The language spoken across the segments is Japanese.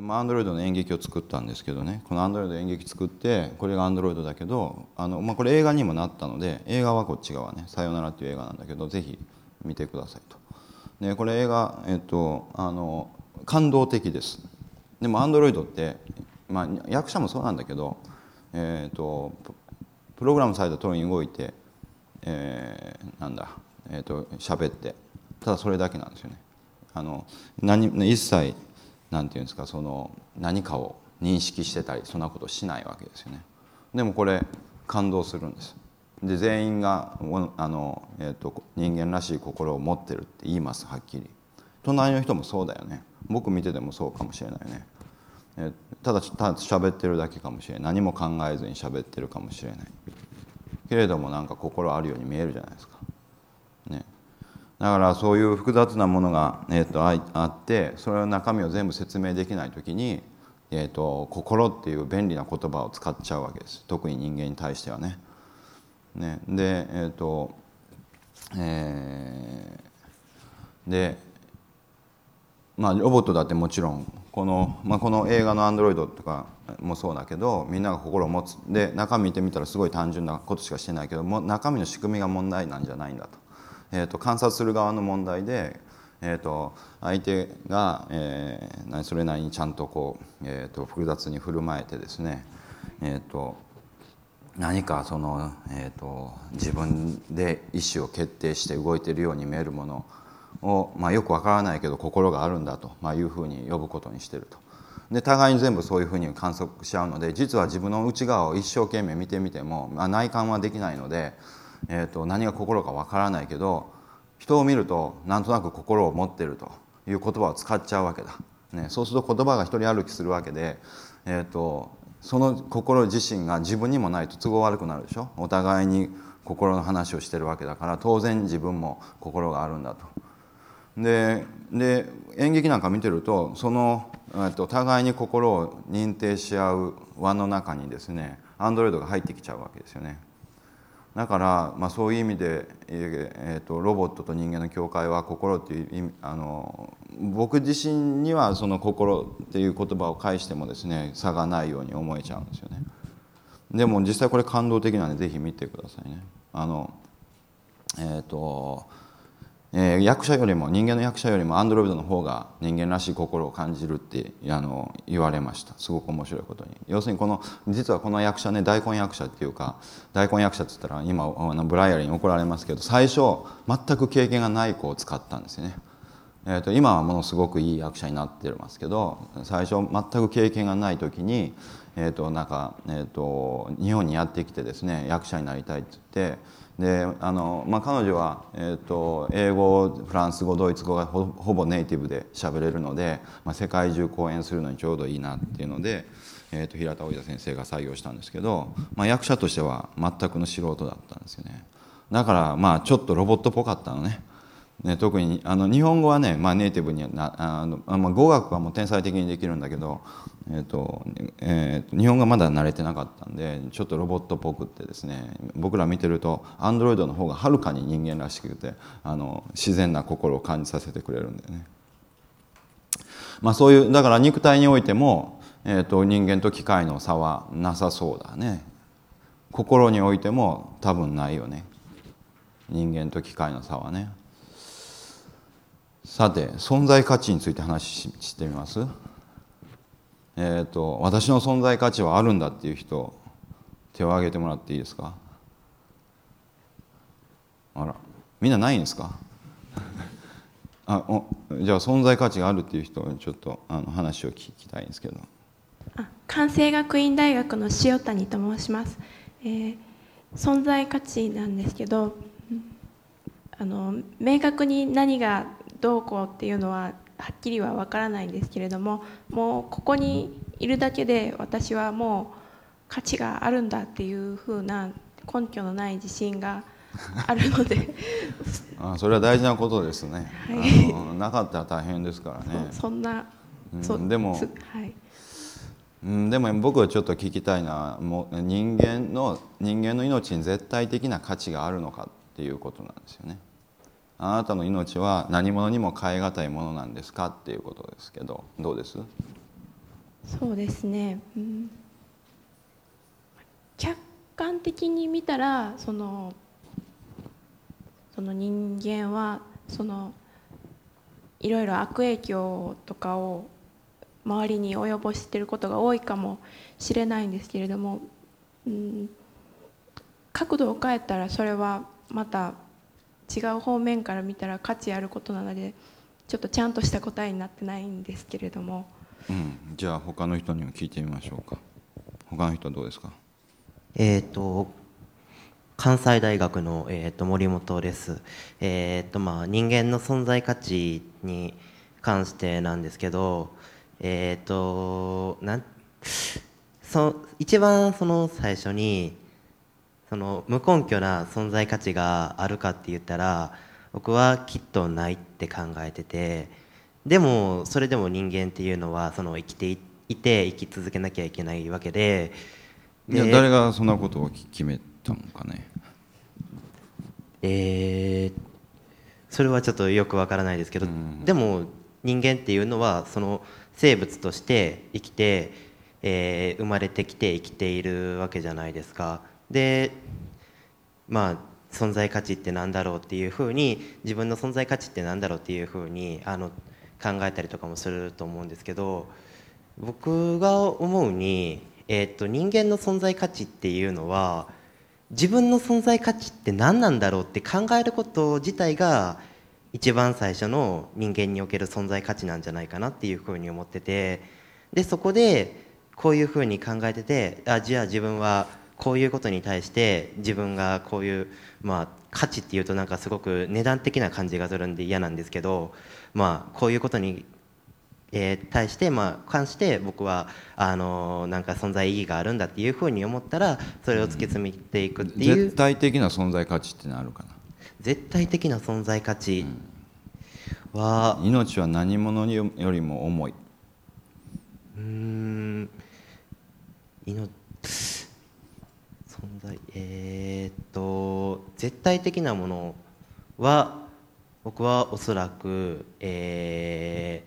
アンドロイドの演劇を作ったんですけどね。このアンドロイド演劇作ってこれがアンドロイドだけどあの、まあ、これ映画にもなったので映画はこっち側ね「さよなら」っていう映画なんだけどぜひ見てくださいと。でこれ映画、えっと、あの感動的です。でもアンドロイドって、まあ、役者もそうなんだけど、えっと、プログラムされた通りに動いて、えー、なんだ、えっと喋ってただそれだけなんですよね。あの何一切なんていうんですかその何かを認識してたりそんなことしないわけですよね。でもこれ感動するんです。で全員があの、えーと、人間らしい心を持ってるって言いますはっきり。隣の人もそうだよね。僕見ててもそうかもしれないね、え、ただただ喋ってるだけかもしれない。何も考えずに喋ってるかもしれない。けれどもなんか心あるように見えるじゃないですか。だからそういう複雑なものが、えーと、あってそれの中身を全部説明できない時に、えーと、心っていう便利な言葉を使っちゃうわけです特に人間に対してはね。ねでえっ、ー、とえー、でまあロボットだってもちろんこの,、まあ、この映画の「アンドロイド」とかもそうだけどみんなが心を持つで中身見てみたらすごい単純なことしかしてないけども中身の仕組みが問題なんじゃないんだと。えーと、観察する側の問題で、えーと、相手が、えー、それなりにちゃんとこう、えーと、複雑に振る舞えてですね、えー、と何かその、えー、と自分で意思を決定して動いているように見えるものを、まあ、よくわからないけど心があるんだと、まあ、いうふうに呼ぶことにしてると。で互いに全部そういうふうに観測しちゃうので実は自分の内側を一生懸命見てみても、まあ、内観はできないのでえーと、何が心かわからないけど人を見るとなんとなく心を持ってるという言葉を使っちゃうわけだ、ね、そうすると言葉が一人歩きするわけで、えーと、その心自身が自分にもないと都合悪くなるでしょお互いに心の話をしてるわけだから当然自分も心があるんだと。でで演劇なんか見てるとその、えーと互いに心を認定し合う輪の中にですねアンドロイドが入ってきちゃうわけですよね。だから、まあ、そういう意味で、えーと、ロボットと人間の境界は心っていうあの僕自身にはその心っていう言葉を介してもですね差がないように思えちゃうんですよね。でも実際これ感動的なんでぜひ見てくださいね。あのえっ、ー、とえー、役者よりも人間の役者よりもアンドロイドの方が人間らしい心を感じるってあの言われました。すごく面白いことに。要するにこの実はこの役者ね大根役者っていうか大根役者って言ったら今あのブライアリーに怒られますけど最初全く経験がない子を使ったんですよね、えーと、今はものすごくいい役者になってますけど最初全く経験がない時に、えーとなんかえーと日本にやってきてですね役者になりたいって言ってであの、まあ、彼女は、えーと、英語フランス語ドイツ語がほぼネイティブで喋れるので、まあ、世界中講演するのにちょうどいいなっていうので、えーと、平田大田先生が採用したんですけど、まあ、役者としては全くの素人だったんですよね。だからまあちょっとロボットっぽかったのね。ね、特にあの日本語はね、まあ、ネイティブになあの、まあ、語学はもう天才的にできるんだけど、えーとえーと、日本語がまだ慣れてなかったんでちょっとロボットっぽくってですね僕ら見てるとアンドロイドの方がはるかに人間らしくてあの自然な心を感じさせてくれるんだよね。まあ、そういうだから肉体においても、えーと人間と機械の差はなさそうだね心においても多分ないよね人間と機械の差はね。さて存在価値について話してみます？えっ、ー、と私の存在価値はあるんだっていう人手を挙げてもらっていいですか？あらみんなないんですか？あおじゃあ存在価値があるっていう人ちょっとあの話を聞きたいんですけど。あ関西学院大学の塩谷と申します、えー、存在価値なんですけどあの明確に何がどうこうっていうのははっきりは分からないんですけれどももうここにいるだけで私はもう価値があるんだっていうふうな根拠のない自信があるので。あそれは大事なことですね、はい、なかったら大変ですからね。そんな、うん、でも、はい。うん、でも僕はちょっと聞きたいのはもう人間の人間の命に絶対的な価値があるのかっていうことなんですよねあなたの命は何者にも代え難いものなんですか？っていうことですけどどうです？そうですね、うん、客観的に見たらそのその人間はそのいろいろ悪影響とかを周りに及ぼしていることが多いかもしれないんですけれども、うん、角度を変えたらそれはまた違う方面から見たら価値あることなのでちょっとちゃんとした答えになってないんですけれども、うん、じゃあ他の人にも聞いてみましょうか。他の人はどうですか？えっ、と関西大学の、えーと、森本です、えーとまあ、人間の存在価値に関してなんですけど、えっ、ー、となんそ一番その最初にその無根拠な存在価値があるかって言ったら僕はきっとないって考えててでもそれでも人間っていうのはその生きていて生き続けなきゃいけないわけでいや誰がそんなことを決めたのかねえー、それはちょっとよくわからないですけど、うん、でも人間っていうのはその生物として生きて、えー、生まれてきて生きているわけじゃないですか。でまあ存在価値って何だろうっていうふうに自分の存在価値って何だろうっていうふうにあの考えたりとかもすると思うんですけど僕が思うに、えー、と人間の存在価値っていうのは自分の存在価値って何なんだろうって考えること自体が一番最初の人間における存在価値なんじゃないかなっていうふうに思っててでそこでこういうふうに考えててあじゃあ自分はこういうことに対して自分がこういう、まあ、価値っていうとなんかすごく値段的な感じがするんで嫌なんですけど、まあ、こういうことに、えー、対して、まあ、関して僕はあのなんか存在意義があるんだっていうふうに思ったらそれを突き詰めていくっていう、絶対的な存在価値ってのあるかな？絶対的な存在価値。は、うん、命は何者よりも重い。うん。命存在えー、っと絶対的なものは僕はおそらく、え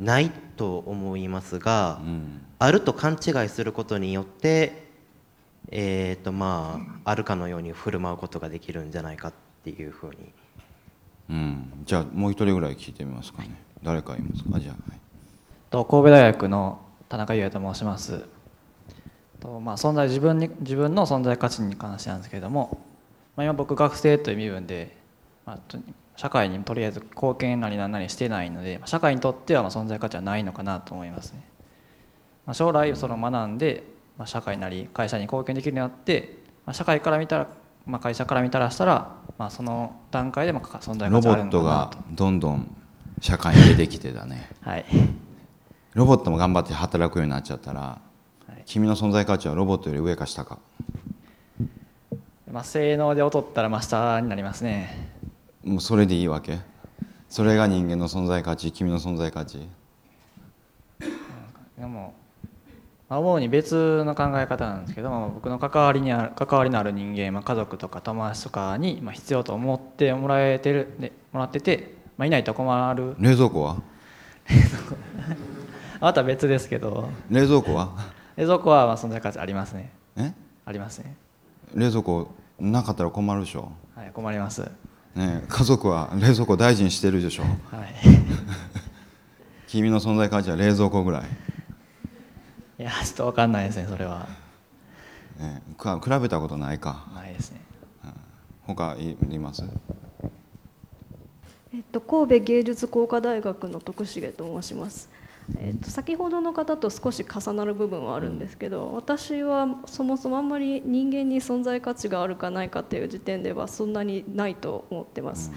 ー、ないと思いますが、うん、あると勘違いすることによって、えーとまあ、あるかのように振る舞うことができるんじゃないかっていうふうに、うん、じゃあもう一人ぐらい聞いてみますかね。誰かいますか？じゃあ、はい、と神戸大学の田中優也と申します。とまあ、存在自分に自分の存在価値に関してなんですけれども、まあ、今僕学生という身分で、まあ、社会にとりあえず貢献なりなんなりしてないので社会にとってはまあ存在価値はないのかなと思いますね、まあ、将来その学んで、まあ、社会なり会社に貢献できるようになって、まあ、社会から見たら、まあ、会社から見たらしたら、まあ、その段階でまあ存在価値あるのかなと。ロボットがどんどん社会に出てきてだね。はい。ロボットも頑張って働くようになっちゃったら君の存在価値はロボットより上か下か、まあ、性能で劣ったら真下になりますね。もうそれでいいわけ？それが人間の存在価値君の存在価値？でも主に別の考え方なんですけど僕の関わりにある関わりのある人間、まあ、家族とか友達とかに必要と思ってもらえてるでもらってて、まあ、いないと困る。冷蔵庫は？冷蔵庫また別ですけど。冷蔵庫は？冷蔵庫はまあ存在価値ありますね。え？ありますね。冷蔵庫なかったら困るでしょ。はい困ります。ね家族は冷蔵庫大事にしてるでしょ。はい。君の存在価値は冷蔵庫ぐらい。いやちょっと分かんないですねそれは、ね、比べたことないか。ないですね、うん、他いります？えっと、神戸芸術工科大学の徳重と申しますえー、と先ほどの方と少し重なる部分はあるんですけど私はそもそもあんまり人間に存在価値があるかないかっていう時点ではそんなにないと思ってます。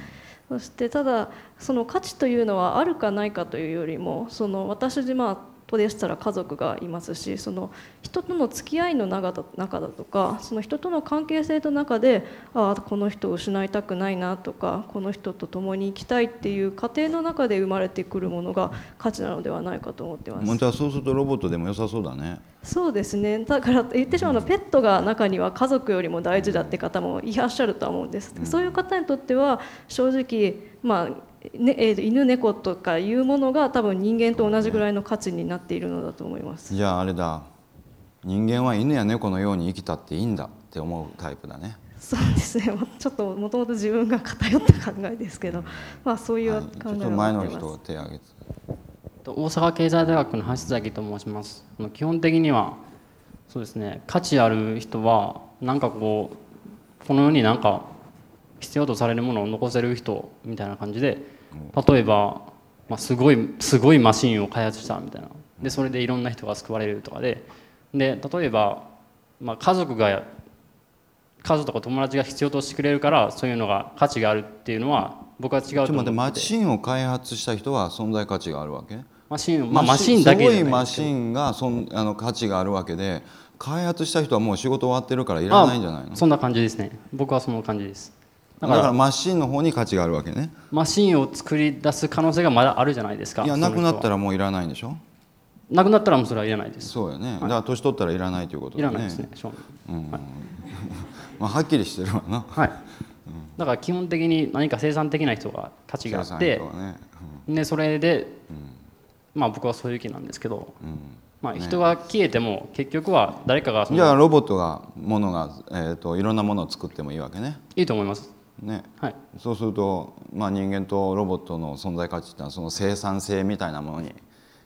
そしてただその価値というのはあるかないかというよりもその私まあとでしたら家族がいますしその人との付き合いの中だ中だとかその人との関係性の中でああこの人を失いたくないなとかこの人と共に生きたいっていう過程の中で生まれてくるものが価値なのではないかと思ってます。本当はそうするとロボットでも良さそうだね。そうですね。だから言ってしまうのペットが中には家族よりも大事だって方もいらっしゃるとは思うんです、そういう方にとっては正直まあねえーと犬猫とかいうものが多分人間と同じぐらいの価値になっているのだと思います。じゃああれだ人間は犬や猫のように生きたっていいんだって思うタイプだねそうですね。ちょっともともと自分が偏った考えですけど、まあそういう考はいえをちょっと前。の人手挙げてと大阪経済大学の橋崎と申します基本的にはそうですね価値ある人はなんかこうこの世になんか必要とされるものを残せる人みたいな感じで例えば、まあ、すごいすごいマシンを開発したみたいな。でそれでいろんな人が救われるとかで。で例えば、まあ、家族が家族とか友達が必要としてくれるからそういうのが価値があるっていうのは僕は違うとちょっと待ってマ思っててシンを開発した人は存在価値があるわけ？マシンまあマシンだけすごいいマシンがそんあの価値があるわけで開発した人はもう仕事終わってるからいらないんじゃないの？あそんな感じですね。僕はその感じですだだかかららマシンの方に価値があるわけね。マシンを作り出す可能性がまだあるじゃないですかいやなくなったららもういらないんでしょ？なくなったらもうそれはいらないです。そうよね、だから年取ったらいらないということだね。いらないですね正味。まあ、はっきりしてるわな。はい。だから基本的に何か生産的な人が価値があって人はね。でそれでまあ僕はそういう気なんですけどうん。まあ人が消えても結局は誰かがそじゃあのロボットがものが、えー、といろんなものを作ってもいいわけね。いいと思いますね。はい。そうすると、まあ、人間とロボットの存在価値っていうのはその生産性みたいなものに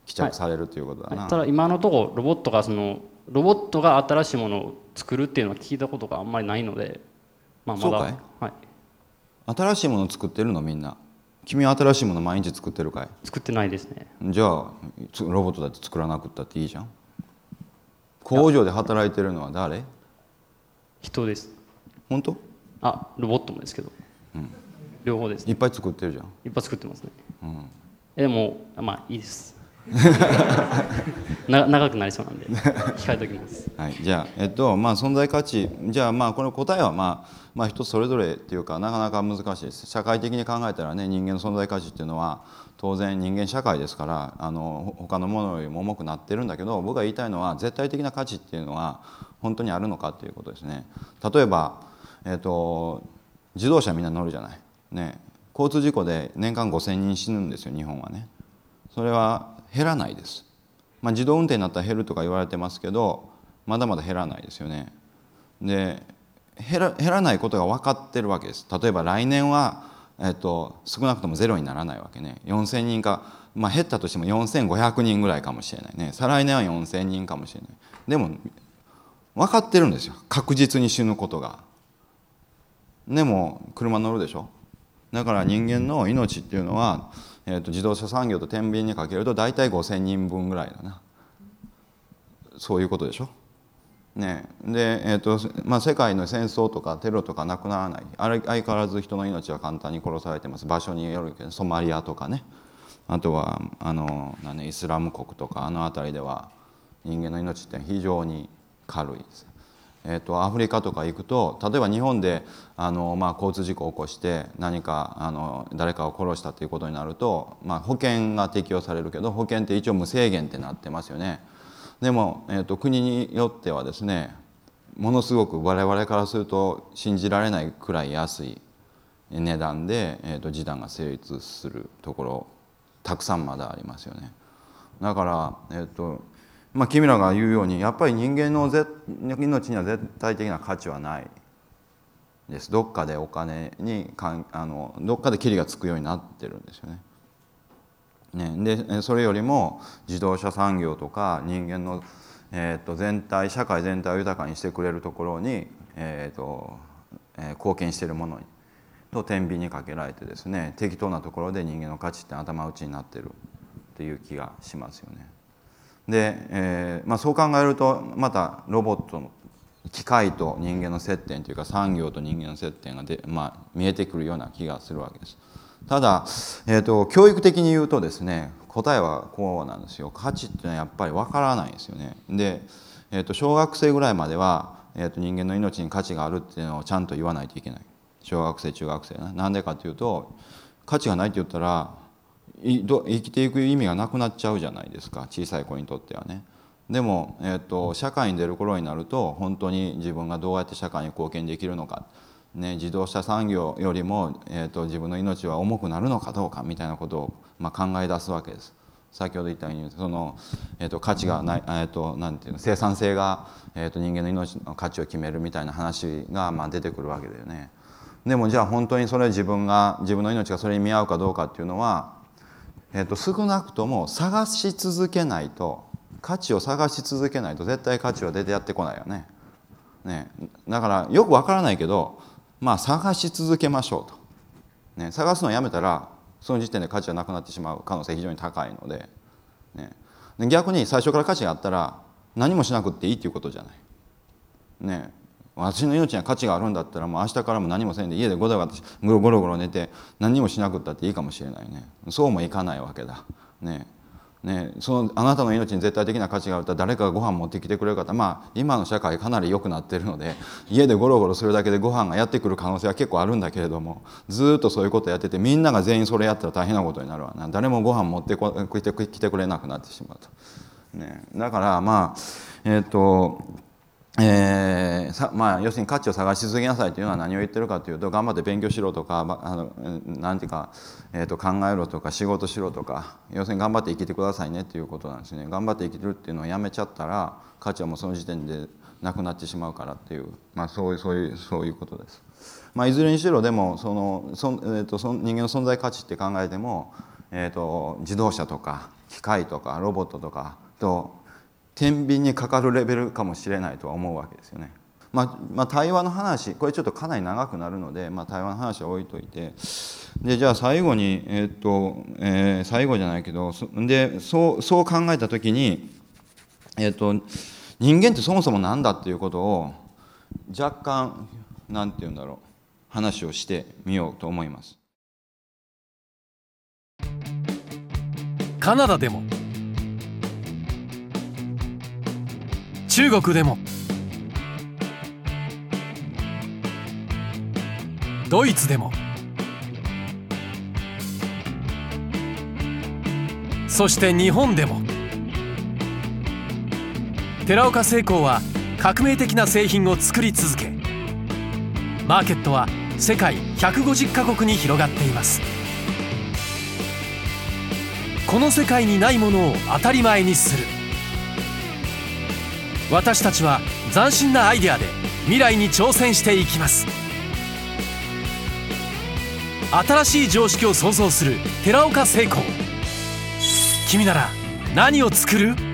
帰着されるということだな、ただ今のところロボットがそのロボットが新しいものを作るっていうのは聞いたことがあんまりないので、まあ、まだ。そうかい？はい、新しいものを作ってるのみんな？君は新しいもの毎日作ってるかい？作ってないですね。じゃあつロボットだって作らなくったっていいじゃん。工場で働いてるのは誰？人です。本当？あロボットもですけど、両方ですいっぱい作ってるじゃん。いっぱい作ってますね。うん。えでもまあいいです。な長くなりそうなんで控えておきます。はい、じゃあ、えっとまあ、存在価値。じゃあまあこの答えは、まあ、まあ人それぞれっていうかなかなか難しいです。社会的に考えたらね人間の存在価値っていうのは当然人間社会ですからあのほ他のものよりも重くなってるんだけど僕が言いたいのは絶対的な価値っていうのは本当にあるのかっていうことですね。例えば、えっと自動車みんな乗るじゃない、ね、交通事故で年間5,000人死ぬんですよ日本はね。それは減らないです。まあ、自動運転になったら減るとか言われてますけどまだまだ減らないですよね。で減ら減らないことが分かってるわけです。例えば来年は、えっと、少なくともゼロにならないわけね。4000人か、まあ、減ったとしても4500人ぐらいかもしれないね。再来年は4000人かもしれない。でも分かってるんですよ。確実に死ぬことが。でも車乗るでしょ？だから人間の命っていうのは、えー、と自動車産業と天秤にかけると大体5,000人分ぐらいだな。そういうことでしょ？ね、で、えーとまあ、世界の戦争とかテロとかなくならない。あれ相変わらず人の命は簡単に殺されてます。場所によるけどソマリアとかね。あとはあのなん、ね、イスラム国とかあの辺りでは人間の命って非常に軽いです。えー、とアフリカとか行くと例えば日本であの、まあ、交通事故を起こして何かあの誰かを殺したということになると、まあ、保険が適用されるけど保険って一応無制限ってなってますよね。でも、えー、と国によってはですねものすごく我々からすると信じられないくらい安い値段で、えー、と示談が成立するところたくさんまだありますよね。だから、えーとまあ、君らが言うようにやっぱり人間のぜ命には絶対的な価値はないですどっかでお金にかんあのどっかでキリがつくようになってるんですよね。ねでそれよりも自動車産業とか人間の、えー、と全体社会全体を豊かにしてくれるところに、えーとえー貢献しているものにと天秤にかけられてですね適当なところで人間の価値って頭打ちになってるっていう気がしますよね。で、えーまあ、そう考えるとまたロボットの機械と人間の接点というか産業と人間の接点がで、まあ、見えてくるような気がするわけです。ただ、えーと、教育的に言うとですね答えはこうなんですよ価値っていうのはやっぱりわからないですよね。で、えーと、小学生ぐらいまでは、えーと、人間の命に価値があるっていうのをちゃんと言わないといけない小学生中学生ななんでかというと価値がないって言ったら生きていく意味がなくなっちゃうじゃないですか小さい子にとってはね。でも、えーと、社会に出る頃になると本当に自分がどうやって社会に貢献できるのかね、自動車産業よりも、えーと、自分の命は重くなるのかどうかみたいなことを、まあ、考え出すわけです。先ほど言ったようにその、えーと、価値がない、えーと、なんていうの生産性が、えー、と人間の命の価値を決めるみたいな話が、まあ、出てくるわけだよね。でもじゃあ本当にそれ自分が自分の命がそれに見合うかどうかっていうのは、えー、と少なくとも探し続けないと価値を探し続けないと絶対価値は出てやってこないよね。ねだからよくわからないけどまあ探し続けましょうと、ね、探すのをやめたらその時点で価値がなくなってしまう可能性非常に高いので,、ね、逆に最初から価値があったら何もしなくていいっていうことじゃない。ね私の命には価値があるんだったらもう明日からも何もせんで家でゴロゴロゴロ寝て何もしなくったっていいかもしれないね。そうもいかないわけだ。ね。ね、そのあなたの命に絶対的な価値があると誰かがご飯持ってきてくれる方まあ今の社会かなり良くなってるので家でゴロゴロするだけでご飯がやってくる可能性は結構あるんだけれどもずっとそういうことやっててみんなが全員それやったら大変なことになるわな。誰もご飯持ってこ来てくれなくなってしまうと。ね、だからまあえっ、ー、とえーさまあ、要するに価値を探し続けなさいというのは何を言ってるかというと頑張って勉強しろとかあのなんていうか、えー、と考えろとか仕事しろとか要するに頑張って生きてくださいねっていうことなんですね頑張って生きてるっていうのをやめちゃったら価値はもうその時点でなくなってしまうからっていう、まあ、そういうそういうそういうことです。まあ、いずれにしろでもそのそ、えー、とそ人間の存在価値って考えても、えー、と自動車とか機械とかロボットとかと天秤にかかるレベルかもしれないとは思うわけですよね。まあ、まあ、対話の話これちょっとかなり長くなるので、まあ、対話の話は置いといてでじゃあ最後に、えー、っとえー、最後じゃないけどでそうそう考えた時に、えー、っと人間ってそもそも何だっていうことを若干何て言うんだろう話をしてみようと思います。カナダでも中国でも。ドイツでも。そして日本でも。寺岡製鋼は革命的な製品を作り続けマーケットは世界150カ国に広がっています。この世界にないものを当たり前にする。私たちは斬新なアイデアで未来に挑戦していきます。新しい常識を創造する寺岡成功君なら何を作る？